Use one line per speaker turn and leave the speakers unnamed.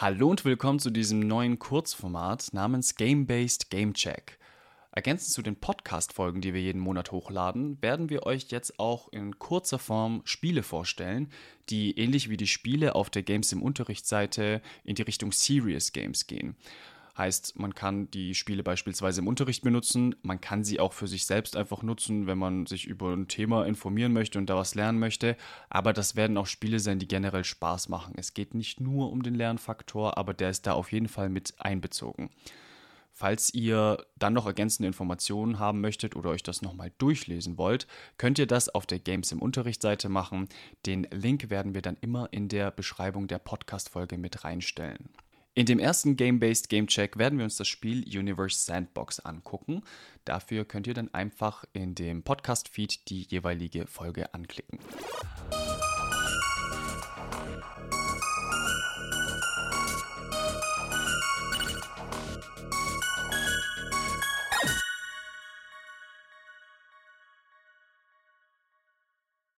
Hallo und willkommen zu diesem neuen Kurzformat namens Game-Based Game Check. Ergänzend zu den Podcast-Folgen, die wir jeden Monat hochladen, werden wir euch jetzt auch in kurzer Form Spiele vorstellen, die ähnlich wie die Spiele auf der Games im Unterrichtsseite in die Richtung Serious Games gehen. Heißt, man kann die Spiele beispielsweise im Unterricht benutzen, man kann sie auch für sich selbst einfach nutzen, wenn man sich über ein Thema informieren möchte und da was lernen möchte. Aber das werden auch Spiele sein, die generell Spaß machen. Es geht nicht nur um den Lernfaktor, aber der ist da auf jeden Fall mit einbezogen. Falls ihr dann noch ergänzende Informationen haben möchtet oder euch das nochmal durchlesen wollt, könnt ihr das auf der Games im Unterricht Seite machen. Den Link werden wir dann immer in der Beschreibung der Podcast-Folge mit reinstellen. In dem ersten Game-Based Game Check werden wir uns das Spiel Universe Sandbox angucken. Dafür könnt ihr dann einfach in dem Podcast-Feed die jeweilige Folge anklicken.